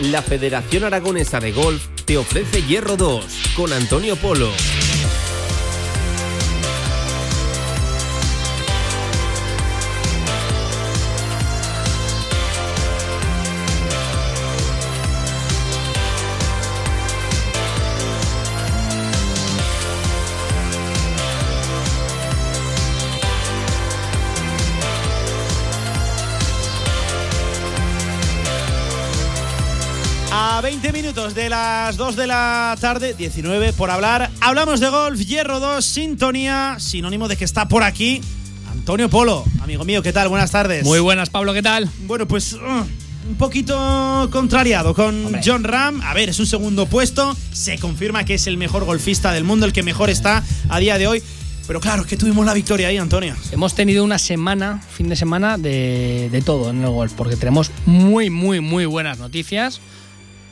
la Federación Aragonesa de Golf te ofrece Hierro 2 con Antonio Polo. Minutos de las 2 de la tarde, 19 por hablar. Hablamos de golf, Hierro 2, sintonía, sinónimo de que está por aquí Antonio Polo. Amigo mío, ¿qué tal? Buenas tardes. Muy buenas, Pablo, ¿qué tal? Bueno, pues uh, un poquito contrariado con Hombre. John Ram. A ver, es un segundo puesto. Se confirma que es el mejor golfista del mundo, el que mejor está a día de hoy. Pero claro, es que tuvimos la victoria ahí, Antonio. Hemos tenido una semana, fin de semana, de, de todo en el golf, porque tenemos muy, muy, muy buenas noticias,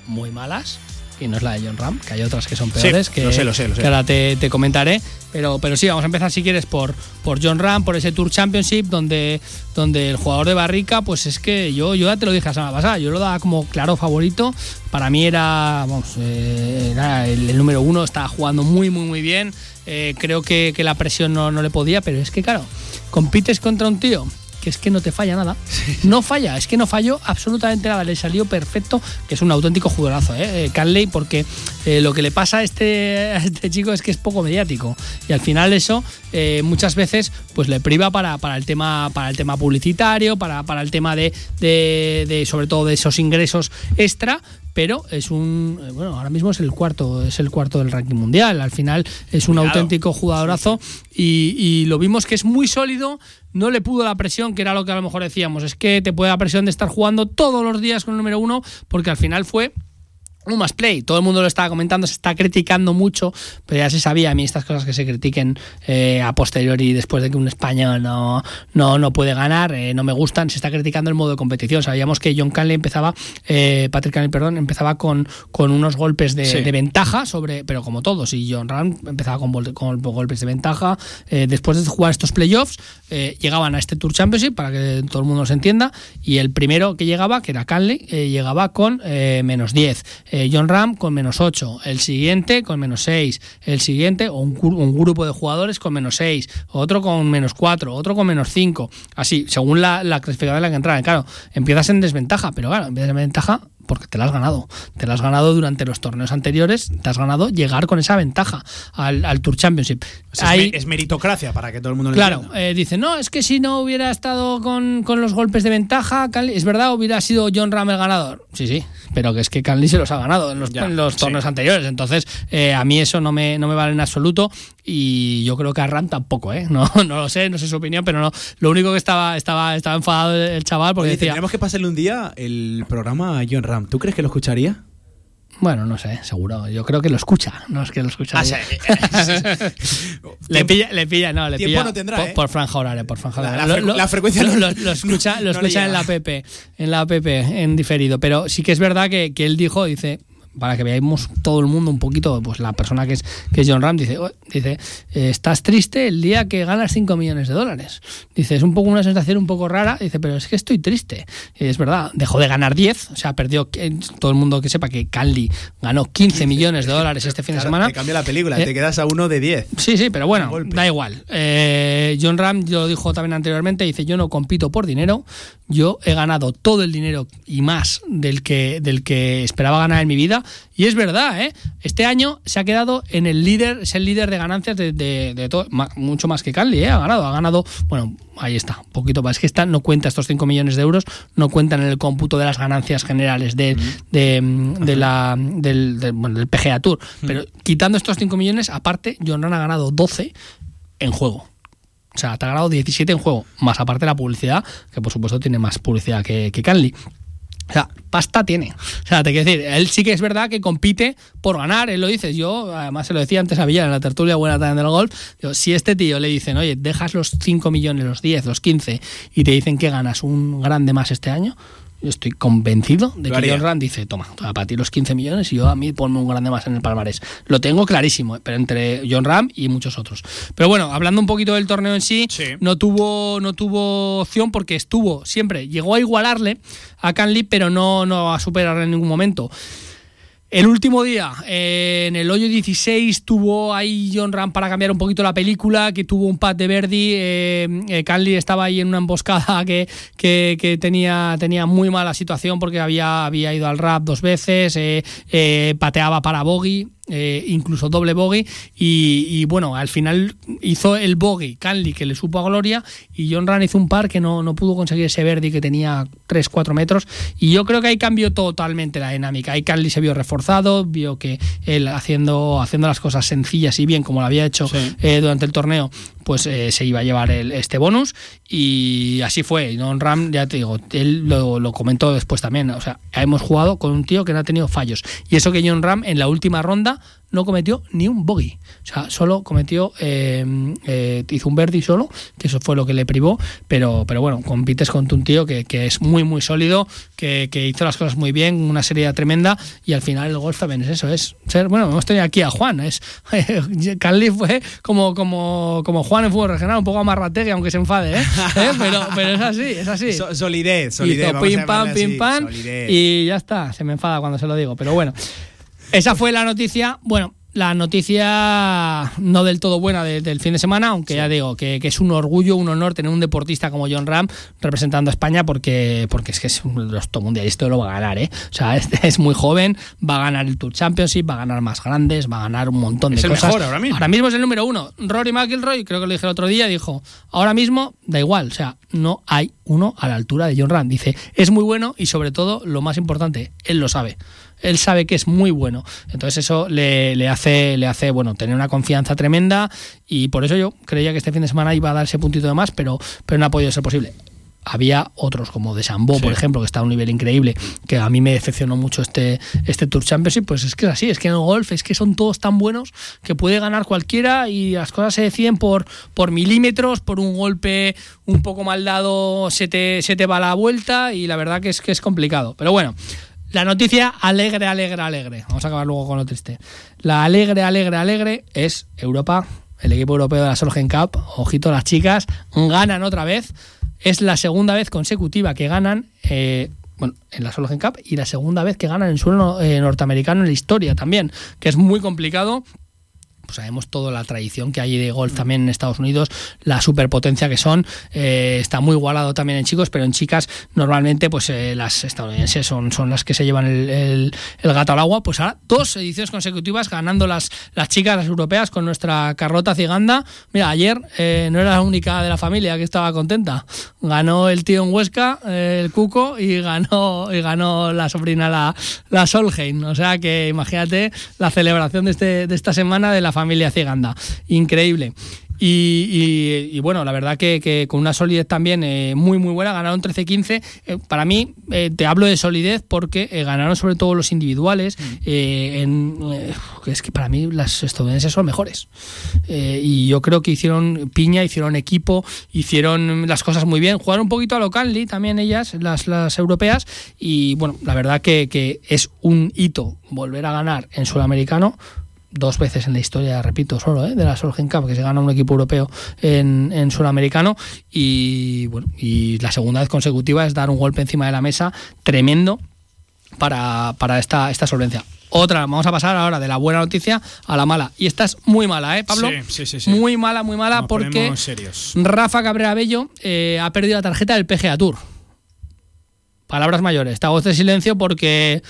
muy malas, y no es la de John Ram, que hay otras que son peores, que, lo sé, lo sé, lo sé. que ahora te, te comentaré. Pero, pero sí, vamos a empezar si quieres por, por John Ram, por ese Tour Championship, donde, donde el jugador de Barrica, pues es que yo, yo ya te lo dije la semana pasada, yo lo daba como claro favorito. Para mí era, vamos, eh, era el, el número uno, estaba jugando muy, muy, muy bien. Eh, creo que, que la presión no, no le podía, pero es que claro, compites contra un tío que es que no te falla nada. No falla, es que no falló absolutamente nada. Le salió perfecto, que es un auténtico jugadorazo, ¿eh? Eh, Canley, porque eh, lo que le pasa a este, a este chico es que es poco mediático. Y al final eso eh, muchas veces pues le priva para, para, el, tema, para el tema publicitario, para, para el tema de, de, de, sobre todo de esos ingresos extra, pero es un eh, bueno ahora mismo es el cuarto es el cuarto del ranking mundial al final es un Cuidado. auténtico jugadorazo y, y lo vimos que es muy sólido no le pudo la presión que era lo que a lo mejor decíamos es que te puede la presión de estar jugando todos los días con el número uno porque al final fue un más play, todo el mundo lo estaba comentando, se está criticando mucho, pero ya se sabía a mí estas cosas que se critiquen eh, a posteriori después de que un español no, no, no puede ganar, eh, no me gustan, se está criticando el modo de competición. Sabíamos que John Canley empezaba, eh, Patrick Canley, perdón, empezaba con, con unos golpes de, Sí. de ventaja sobre, pero como todos, y John Ram empezaba con, golpes de ventaja. Eh, después de jugar estos playoffs, eh, llegaban a este Tour Championship, para que todo el mundo nos entienda, y el primero que llegaba, que era Canley, llegaba con eh, menos 10. Eh, John Ram con menos 8. El siguiente con menos 6. El siguiente, o un, un grupo de jugadores con menos 6. Otro con menos 4. Otro con menos 5. Así, según la, la clasificación en la que entraran. Claro, empiezas en desventaja, pero claro, empiezas en ventaja porque te la has ganado. Te la has ganado durante los torneos anteriores, te has ganado llegar con esa ventaja al, al Tour Championship. Es Ahí- me- es, meritocracia para que todo el mundo lo Claro, eh, dice, no, es que si no hubiera estado con, con los golpes de ventaja, es verdad, hubiera sido John Ram el ganador. Sí, sí, pero que es que Canley se los ha ganado en los, Ya, en los sí. torneos anteriores. Entonces, eh, a mí eso no me, no me vale en absoluto y yo creo que a Ram tampoco, ¿eh? No, no lo sé, no sé su opinión, pero no. Lo único que estaba, estaba, estaba enfadado el chaval porque Oye, decía, tendremos que pasarle un día el programa a John Ram. ¿Tú crees que lo escucharía? bueno, no sé, seguro. Yo creo que lo escucha, no es que lo escucha. Ah, sí. Le pilla, le pilla, no, le Tiempo pilla no tendrá, por, ¿eh? por franja horaria, por franja La- horaria. la la frecuencia lo, lo- lo escucha, lo no le escucha en la app, en la app, en diferido. Pero sí que es verdad que, que él dijo, dice, para que veamos todo el mundo un poquito, pues la persona que es, que es John Ram, dice, "Oh", dice, eh, estás triste el día que ganas 5 millones de dólares. Dice, es un poco una sensación un poco rara, dice, pero es que estoy triste. Y es verdad, dejó de ganar 10, o sea, perdió, todo el mundo que sepa que Canley ganó 15 millones de dólares este fin de semana. Te cambia la película, Eh, te quedas a uno de 10. Sí, sí, pero bueno, da igual. Eh, John Ram lo dijo también anteriormente, dice, yo no compito por dinero, yo he ganado todo el dinero y más del que, del que esperaba ganar en mi vida. Y es verdad, ¿eh? Este año se ha quedado en el líder, es el líder de ganancias de, de, de todo, ma- mucho más que Canley, ¿eh? Ha ganado, ha ganado, bueno, ahí está, un poquito más. Es que esta no cuenta estos 5 millones de euros, no cuentan en el cómputo de las ganancias generales de, de, de la, del, del- bueno, del PGA Tour. Pero quitando estos 5 millones, aparte, John Ram ha ganado 12 en juego. O sea, te ha ganado 17 en juego, más aparte la publicidad, que por supuesto tiene más publicidad que, que Canley. O sea, pasta tiene. O sea, te quiero decir, él sí que es verdad que compite por ganar, él lo dice. Yo, además se lo decía antes a Villar en la tertulia buena también del golf. Digo, si este tío le dicen, oye, dejas los 5 millones, los 10, los 15 y te dicen que ganas un grande más este año, Yo estoy convencido de que John Ram dice, toma, para ti los 15 millones y yo a mí ponme un grande más en el palmarés. Lo tengo clarísimo, ¿eh? pero entre John Ram y muchos otros. Pero bueno, hablando un poquito del torneo en sí, no tuvo no tuvo opción porque estuvo siempre, llegó a igualarle a Canley, pero no, no a superarle en ningún momento. El último día, eh, en el hoyo 16, tuvo ahí John Ram para cambiar un poquito la película, que tuvo un pad de Verdi. Eh, eh estaba ahí en una emboscada que, que, tenía, tenía muy mala situación porque había, había ido al rap dos veces, eh, pateaba para Bogey. Eh, incluso doble bogey y, bueno, al final hizo el bogey Canley que le supo a Gloria y John Run hizo un par que no, no pudo conseguir ese Verdi que tenía 3-4 metros y yo creo que ahí cambió totalmente la dinámica, ahí Canley se vio reforzado, vio que él haciendo, haciendo las cosas sencillas y bien como lo había hecho eh, durante el torneo pues eh, se iba a llevar este bonus y así fue. John Ram, ya te digo, él lo, lo, comentó después también. O sea, hemos jugado con un tío que no ha tenido fallos. Y eso que John Ram en la última ronda no cometió ni un bogey. O sea, solo cometió, eh, eh, hizo un verdi solo, que eso fue lo que le privó, pero, pero bueno, compites con un tío que, es muy, muy sólido, que, hizo las cosas muy bien, una serie tremenda, y al final el golf también es eso, es ser, bueno, hemos tenido aquí a Juan, es Canley fue como, como, como Juan en fútbol regional, un poco amarrategue, aunque se enfade, ¿eh? Pero, pero es así, es así. solidez, solidez. pim, pam, pim, pam, y ya está, se me enfada cuando se lo digo, pero bueno. Esa fue la noticia. Bueno, la noticia no del todo buena del fin de semana, aunque ya digo que, es un orgullo, un honor tener un deportista como John Ram representando a España porque, porque es que es un los esto lo va a ganar, ¿eh? O sea, es, es, muy joven, va a ganar el Tour Championship, va a ganar más grandes, va a ganar un montón de cosas. ahora mismo. Ahora mismo es el número uno. Rory McIlroy, creo que lo dije el otro día, dijo, ahora mismo da igual, o sea, no hay uno a la altura de John Ram. Dice, es muy bueno y sobre todo, lo más importante, él lo sabe él sabe que es muy bueno. Entonces eso le, hace, le hace bueno, tener una confianza tremenda y por eso yo creía que este fin de semana iba a dar ese puntito de más, pero, pero no ha podido ser posible había otros como de Sambo, por ejemplo, que está a un nivel increíble, que a mí me decepcionó mucho este, este Tour Championship, pues es que es así, es que en el golf es que son todos tan buenos que puede ganar cualquiera y las cosas se deciden por, por milímetros, por un golpe un poco mal dado se te, se te va la vuelta y la verdad que es que es complicado. Pero bueno, la noticia alegre, alegre, alegre. Vamos a acabar luego con lo triste. La alegre, alegre, alegre es Europa, el equipo europeo de la Solgen Cup. Ojito, las chicas ganan otra vez. Es la segunda vez consecutiva que ganan. Eh, bueno, en la Solgen Cup y la segunda vez que ganan en suelo eh, norteamericano en la historia también, que es muy complicado pues sabemos toda la tradición que hay de golf también en Estados Unidos, la superpotencia que son, eh, está muy igualado también en chicos, pero en chicas normalmente pues eh, las estadounidenses son, son las que se llevan el, gato al agua, pues ahora dos ediciones consecutivas ganando las, las chicas, las europeas, con nuestra carrota ciganda. Mira, ayer eh, no era la única de la familia que estaba contenta, ganó el tío en Huesca, el Cuco, y ganó, ganó la sobrina la, la Solheim, o sea que imagínate la celebración de, este, de esta semana de la familia Ciganda. Increíble. Y, bueno, la verdad que, con una solidez también eh, muy muy buena, ganaron 13-15. Eh, para mí, eh, te hablo de solidez porque ganaron sobre todo los individuales. Mm. en, es que para mí las estadounidenses son mejores. y yo creo que hicieron piña, hicieron equipo, hicieron las cosas muy bien. Jugaron un poquito a lo Canley también ellas, las, las europeas. Y bueno, la verdad que, que es un hito volver a ganar en sudamericano dos veces en la historia, repito, solo ¿eh? de la Solgen Cup, que se gana un equipo europeo en, en sudamericano y bueno, y la segunda vez consecutiva es dar un golpe encima de la mesa tremendo para, para esta, esta solvencia. Otra, vamos a pasar ahora de la buena noticia a la mala. Y esta es muy mala, ¿eh, Pablo? Sí, sí, sí. Muy mala, muy mala, porque Rafa Cabrera Bello eh, ha perdido la tarjeta del PGA Tour. Palabras mayores. Esta voz de silencio porque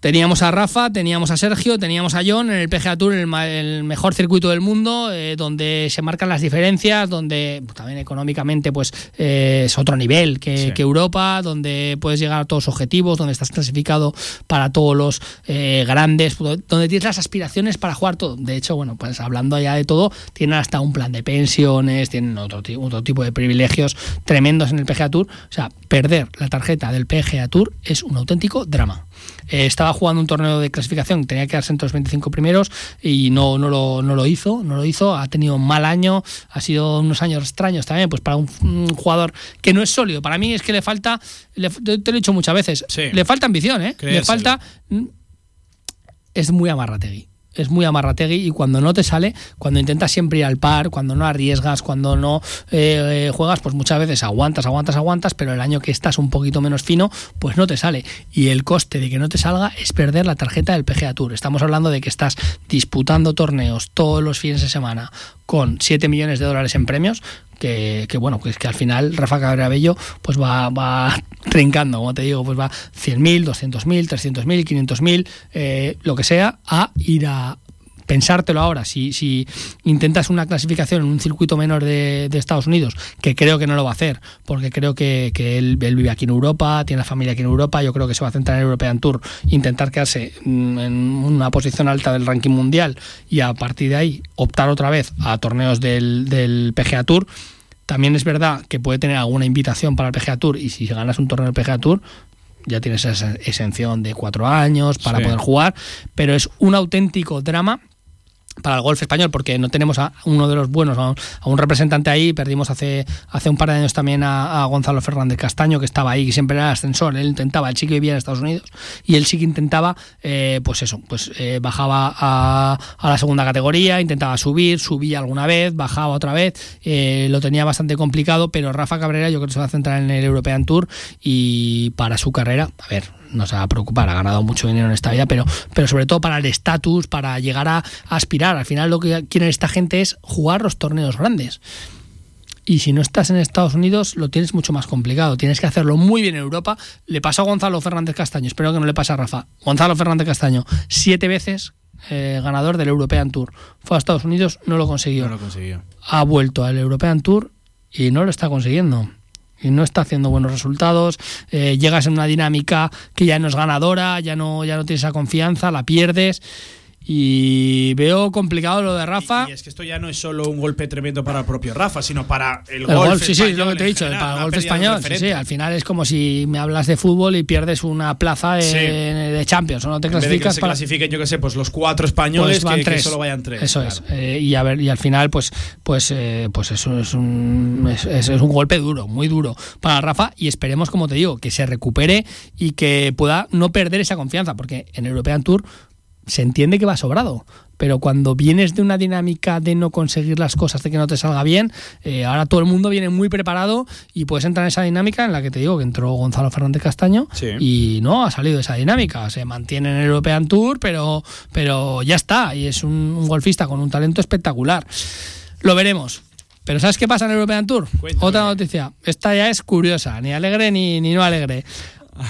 Teníamos a Rafa, teníamos a Sergio, teníamos a John en el PGA Tour, el, el mejor circuito del mundo, eh, donde se marcan las diferencias, donde pues, también económicamente pues eh, es otro nivel que, Europa, donde puedes llegar a todos los objetivos, donde estás clasificado para todos los eh, grandes, donde tienes las aspiraciones para jugar todo. De hecho, bueno, pues hablando allá de todo, tienen hasta un plan de pensiones, tienen otro, otro tipo de privilegios tremendos en el PGA Tour. O sea, perder la tarjeta del PGA Tour es un auténtico drama. Eh, estaba jugando un torneo de clasificación, tenía que quedarse entre los 25 primeros y no, no, lo, no lo hizo, no lo hizo, ha tenido un mal año, ha sido unos años extraños también, pues para un, un jugador que no es sólido. Para mí es que le falta, le- te, te lo he dicho muchas veces, Sí. le falta ambición, ¿eh? Le falta es muy amarrategui. Es muy amarrategui y cuando no te sale, cuando intentas siempre ir al par, cuando no arriesgas, cuando no eh, eh, juegas, pues muchas veces aguantas, aguantas, aguantas, pero el año que estás un poquito menos fino, pues no te sale. Y el coste de que no te salga es perder la tarjeta del PGA Tour. Estamos hablando de que estás disputando torneos todos los fines de semana con 7 millones de dólares en premios, que, que, bueno, que es que al final Rafa Cabrera Bello pues va, va trincando, como te digo, pues va 100.000, 200.000, 300.000, 500.000, eh, lo que sea, a ir a pensártelo ahora, si, si intentas una clasificación en un circuito menor de, de Estados Unidos, que creo que no lo va a hacer, porque creo que, que él, él vive aquí en Europa, tiene la familia aquí en Europa, yo creo que se va a centrar en el European Tour, intentar quedarse en una posición alta del ranking mundial y a partir de ahí optar otra vez a torneos del, del PGA Tour. También es verdad que puede tener alguna invitación para el PGA Tour y si ganas un torneo del PGA Tour ya tienes esa exención de cuatro años para Sí. poder jugar, pero es un auténtico drama para el golf español porque no tenemos a uno de los buenos, a un, representante ahí, perdimos hace, hace un par de años también a, Gonzalo Fernández Castaño que estaba ahí, que siempre era ascensor, él intentaba, el chico vivía en Estados Unidos y él sí que intentaba, eh, pues eso, pues eh, bajaba a, a la segunda categoría, intentaba subir, subía alguna vez, bajaba otra vez, eh, lo tenía bastante complicado, pero Rafa Cabrera yo creo que se va a centrar en el European Tour y para su carrera, a ver, no se va a preocupar, ha ganado mucho dinero en esta vida, pero, pero sobre todo para el estatus, para llegar a, a aspirar. Al final lo que quiere esta gente es jugar los torneos grandes. Y si no estás en Estados Unidos, lo tienes mucho más complicado. Tienes que hacerlo muy bien en Europa. Le pasó a Gonzalo Fernández Castaño, espero que no le pase a Rafa. Gonzalo Fernández Castaño, siete veces eh, ganador del European Tour. Fue a Estados Unidos, no lo consiguió. No lo consiguió. Ha vuelto al European Tour y no lo está consiguiendo. No está haciendo buenos resultados. Eh, llegas en una dinámica que ya no es ganadora, ya no, ya no tienes esa confianza, la pierdes. Y veo complicado lo de Rafa. Y, y es que esto ya no es solo un golpe tremendo para el propio Rafa, sino para el, El golf, sí, sí, lo que te he dicho, general, para el golf español, sí, sí, al final es como si me hablas de fútbol y pierdes una plaza de, Sí. de Champions, o no te En vez de que clasificas se para clasifiquen, yo que sé, pues los cuatro españoles pues van que, que tres. solo vayan tres. Eso claro. es. Eh, y a ver, y al final, pues, pues, eh, pues eso es un, es- es un golpe duro, muy duro para Rafa. Y esperemos, como te digo, que se recupere y que pueda no perder esa confianza, porque en European Tour se entiende que va sobrado. Pero cuando vienes de una dinámica de no conseguir las cosas, de que no te salga bien, eh, ahora todo el mundo viene muy preparado y puedes entrar en esa dinámica en la que te digo que entró Gonzalo Fernández Castaño Sí. y no ha salido de esa dinámica. Se mantiene en el European Tour, pero, pero ya está. Y es un, un golfista con un talento espectacular. Lo veremos. Pero ¿sabes qué pasa en el European Tour? Cuéntame. Otra noticia. Esta ya es curiosa, ni alegre ni, ni no alegre.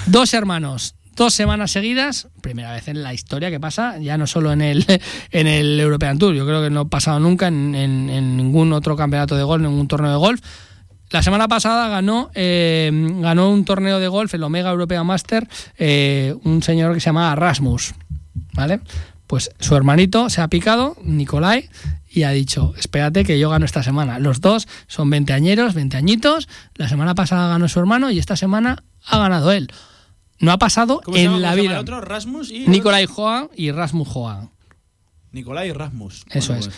Dos hermanos, dos semanas seguidas, primera vez en la historia que pasa, ya no solo en el, en el European Tour, yo creo que no ha pasado nunca en, ningún otro campeonato de golf, en ningún torneo de golf. La semana pasada ganó, eh, ganó un torneo de golf, el Omega European Master, eh, un señor que se llama Rasmus. ¿Vale? Pues su hermanito se ha picado, Nicolai, y ha dicho, espérate que yo gano esta semana. Los dos son 20 añeros, 20 añitos. La semana pasada ganó su hermano y esta semana ha ganado él. No ha pasado ¿Cómo se llama? en la ¿Cómo se llama vida. el otro? Rasmus y. Nicolai Joan y Rasmus Joan. Nicolai Rasmus. Eso Bueno, es. pues,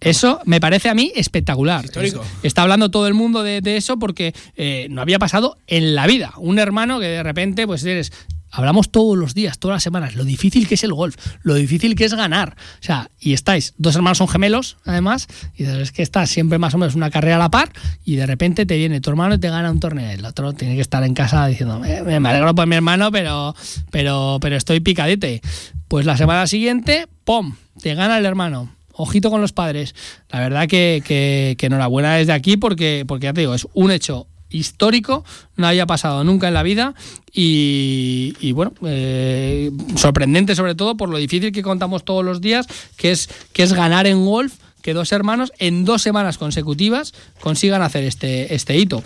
Eso me parece a mí espectacular. Es histórico. Es- está hablando todo el mundo de, de eso porque eh, no había pasado en la vida. Un hermano que de repente, pues eres. Hablamos todos los días, todas las semanas, lo difícil que es el golf, lo difícil que es ganar. O sea, y estáis, dos hermanos son gemelos, además, y es que estás siempre más o menos una carrera a la par, y de repente te viene tu hermano y te gana un torneo. El otro tiene que estar en casa diciendo, me, me alegro por mi hermano, pero, pero, pero estoy picadete. Pues la semana siguiente, ¡pum! Te gana el hermano. Ojito con los padres. La verdad que, que, que enhorabuena desde aquí porque, porque ya te digo, es un hecho histórico, no había pasado nunca en la vida y, y bueno, eh, sorprendente sobre todo por lo difícil que contamos todos los días, que es, que es ganar en golf que dos hermanos en dos semanas consecutivas consigan hacer este, este hito.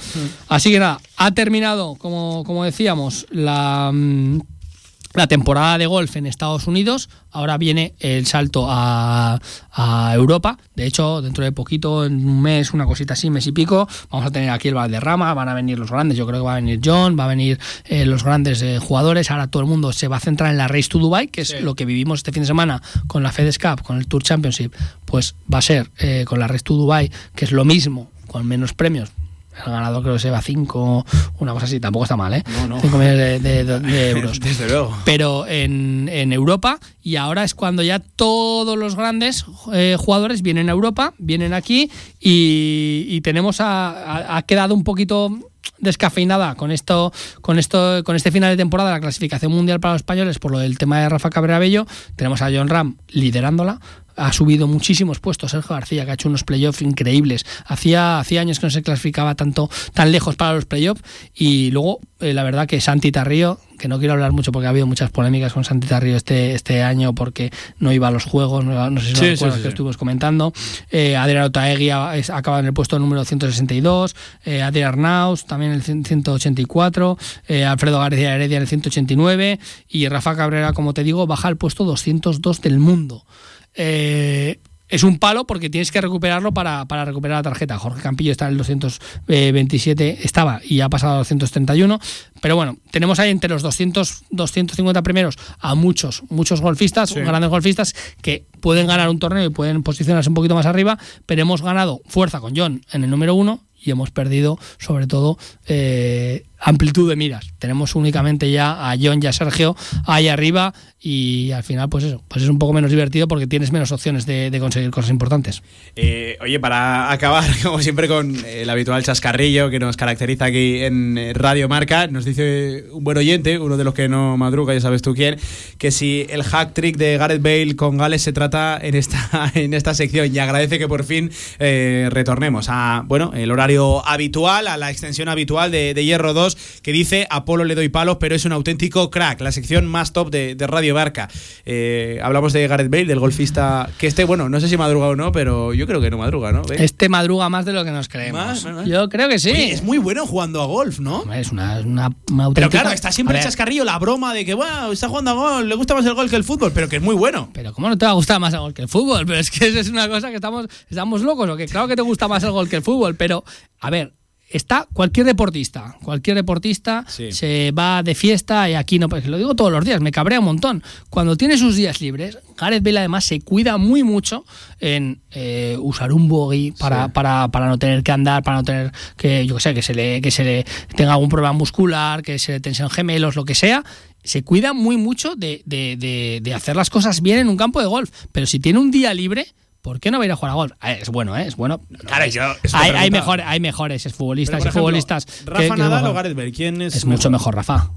Así que nada, ha terminado, como, como decíamos, la... mm, la temporada de golf en Estados Unidos, ahora viene el salto a, a, Europa. De hecho, dentro de poquito, en un mes, una cosita así, mes y pico, vamos a tener aquí el Valderrama, van a venir los grandes, yo creo que va a venir John, va a venir eh, los grandes eh, jugadores. Ahora todo el mundo se va a centrar en la Race to Dubai, que es Sí. lo que vivimos este fin de semana con la FedEx Cup, con el Tour Championship, pues va a ser eh, con la Race to Dubai, que es lo mismo, con menos premios. El ganador creo que se va a 5, una cosa así, tampoco está mal, ¿eh? No, no. 5 millones de- de- de euros Desde luego. pero en, en Europa y ahora es cuando ya todos los grandes eh, jugadores vienen a Europa, vienen aquí y, y tenemos a, a- ha quedado un poquito descafeinada con esto con esto con este final de temporada la clasificación mundial para los españoles por lo del tema de Rafa Cabrera Bello tenemos a John Ram liderándola ha subido muchísimos puestos Sergio García que ha hecho unos playoffs increíbles. Hacía hacía años que no se clasificaba tanto tan lejos para los playoffs. Y luego eh, la verdad que Santi Tarrío que no quiero hablar mucho porque ha habido muchas polémicas con Santi Tarrío este, este año porque no iba a los juegos, no, iba- no sé si Sí, sí, recuerdas sí, que estuvimos comentando. Eh, Adrián Otaegui acaba en el puesto número 162, eh, Adrián Arnaus también en el 100 184, eh, Alfredo García Heredia en el 189 y Rafa Cabrera, como te digo, baja al puesto 202 del mundo. Eh, es un palo porque tienes que recuperarlo para, para recuperar la tarjeta. Jorge Campillo está en el 227, estaba y ha pasado a 231. Pero bueno, tenemos ahí entre los 200, 250 primeros a muchos, muchos golfistas, Sí. grandes golfistas, que pueden ganar un torneo y pueden posicionarse un poquito más arriba, pero hemos ganado fuerza con John en el número uno y hemos perdido sobre todo eh, amplitud de miras. Tenemos únicamente ya a John y a Sergio ahí arriba y al final pues eso, pues es un poco menos divertido porque tienes menos opciones de, conseguir cosas importantes. Eh, oye, para acabar, como siempre, con el habitual chascarrillo que nos caracteriza aquí en eh, Radio Marca, nos dice un buen oyente, uno de los que no madruga, ya sabes tú quién, que si el hack trick de Gareth Bale con Gales se trata en esta, en esta sección y agradece que por fin eh, retornemos a bueno el horario habitual, a la extensión habitual de, de Hierro 2, que dice Apolo le doy palos, pero es un auténtico crack, la sección más top de, de Radio Marca. Eh, hablamos de Gareth Bale, del golfista que este, bueno, no sé si madruga o no, pero yo creo que no madruga, ¿no? Este madruga más de lo que nos creemos. Más, más, más. Yo creo que sí. Oye, es muy bueno jugando a golf, ¿no? Es una, una, una Pero auténtica- claro, está siempre el chascarrillo, la broma de que, wow, está jugando a golf, le gusta más el golf que el fútbol, pero que es muy bueno. Pero ¿cómo no te va a gustar más el gol que el fútbol? Pero es que eso es una cosa que estamos, estamos locos, o que claro que te gusta más el gol que el fútbol, pero a ver, está cualquier deportista, cualquier deportista Sí. se va de fiesta y aquí no, pues lo digo todos los días, me cabrea un montón. Cuando tiene sus días libres, Gareth Bale además se cuida muy mucho en eh, usar un bogey para, Sí. para, para no tener que andar, para no tener que, yo que sé, que se le, que se le tenga algún problema muscular, que se le tensen gemelos, lo que sea. Se cuida muy mucho de, de- de- de hacer las cosas bien en un campo de golf. Pero si tiene un día libre, ¿por qué no va a ir a jugar a golf? Ah, Es bueno, ¿eh? Es bueno. Claro, yo- es hay, hay, mejor, hay mejores futbolistas y futbolistas. ¿Rafa que Nadal o Gareth Bale? ¿Quién es? Es mucho mejor Rafa.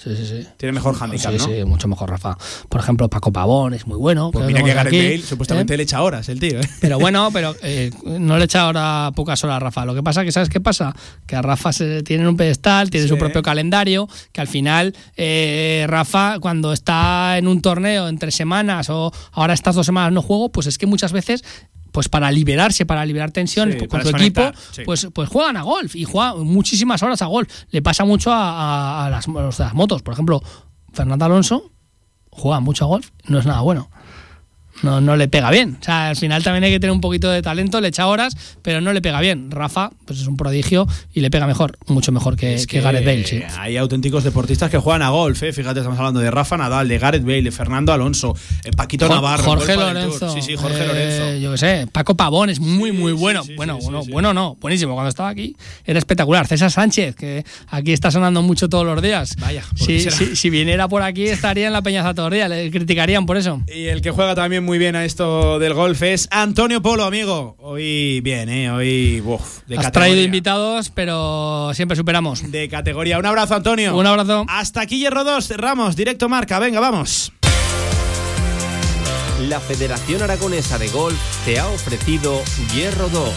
Sí, sí, sí. Tiene mejor handicap, sí, ¿no? sí, mucho mejor Rafa. Por ejemplo, Paco Pavón es muy bueno. Pues mira que Gareth Bale supuestamente ¿eh? le echa horas el tío, ¿eh? Pero bueno, pero eh, no le echa ahora pocas horas a Rafa. Lo que pasa que, ¿sabes qué pasa? Que a Rafa se tiene un pedestal, tiene Sí. su propio calendario, que al final eh, Rafa cuando está en un torneo entre semanas o ahora estas dos semanas no juego, pues es que muchas veces pues para liberarse, para liberar tensiones Sí, con su equipo, sí. pues, pues juegan a golf y juegan muchísimas horas a golf. Le pasa mucho a, a- a las, a las motos. Por ejemplo, Fernando Alonso juega mucho a golf, no es nada bueno no, no le pega bien. O sea, al final también hay que tener un poquito de talento, le echa horas, pero no le pega bien. Rafa, pues es un prodigio y le pega mejor, mucho mejor que, Es que Gareth Bale, sí. Hay auténticos deportistas que juegan a golf, ¿eh? Fíjate, estamos hablando de Rafa Nadal, de Gareth Bale, de Fernando Alonso, eh, Paquito Navarro. Jorge Lorenzo. Sí, sí, Jorge eh, Lorenzo. Yo qué sé, Paco Pavón es muy, muy bueno. bueno, bueno, bueno, no, buenísimo. Cuando estaba aquí era espectacular. César Sánchez, que aquí está sonando mucho todos los días. Vaya, ¿por qué si, si, si viniera por aquí estaría en la peñaza todos los días, le criticarían por eso. Y el que juega también muy bien a esto del golf es Antonio Polo, amigo. Hoy bien, ¿eh? Hoy, uf, de Has categoría. traído invitados, pero siempre superamos. De categoría. Un abrazo, Antonio. Un abrazo. Hasta aquí Hierro 2, cerramos, directo marca, venga, vamos. La Federación Aragonesa de Golf te ha ofrecido Hierro 2.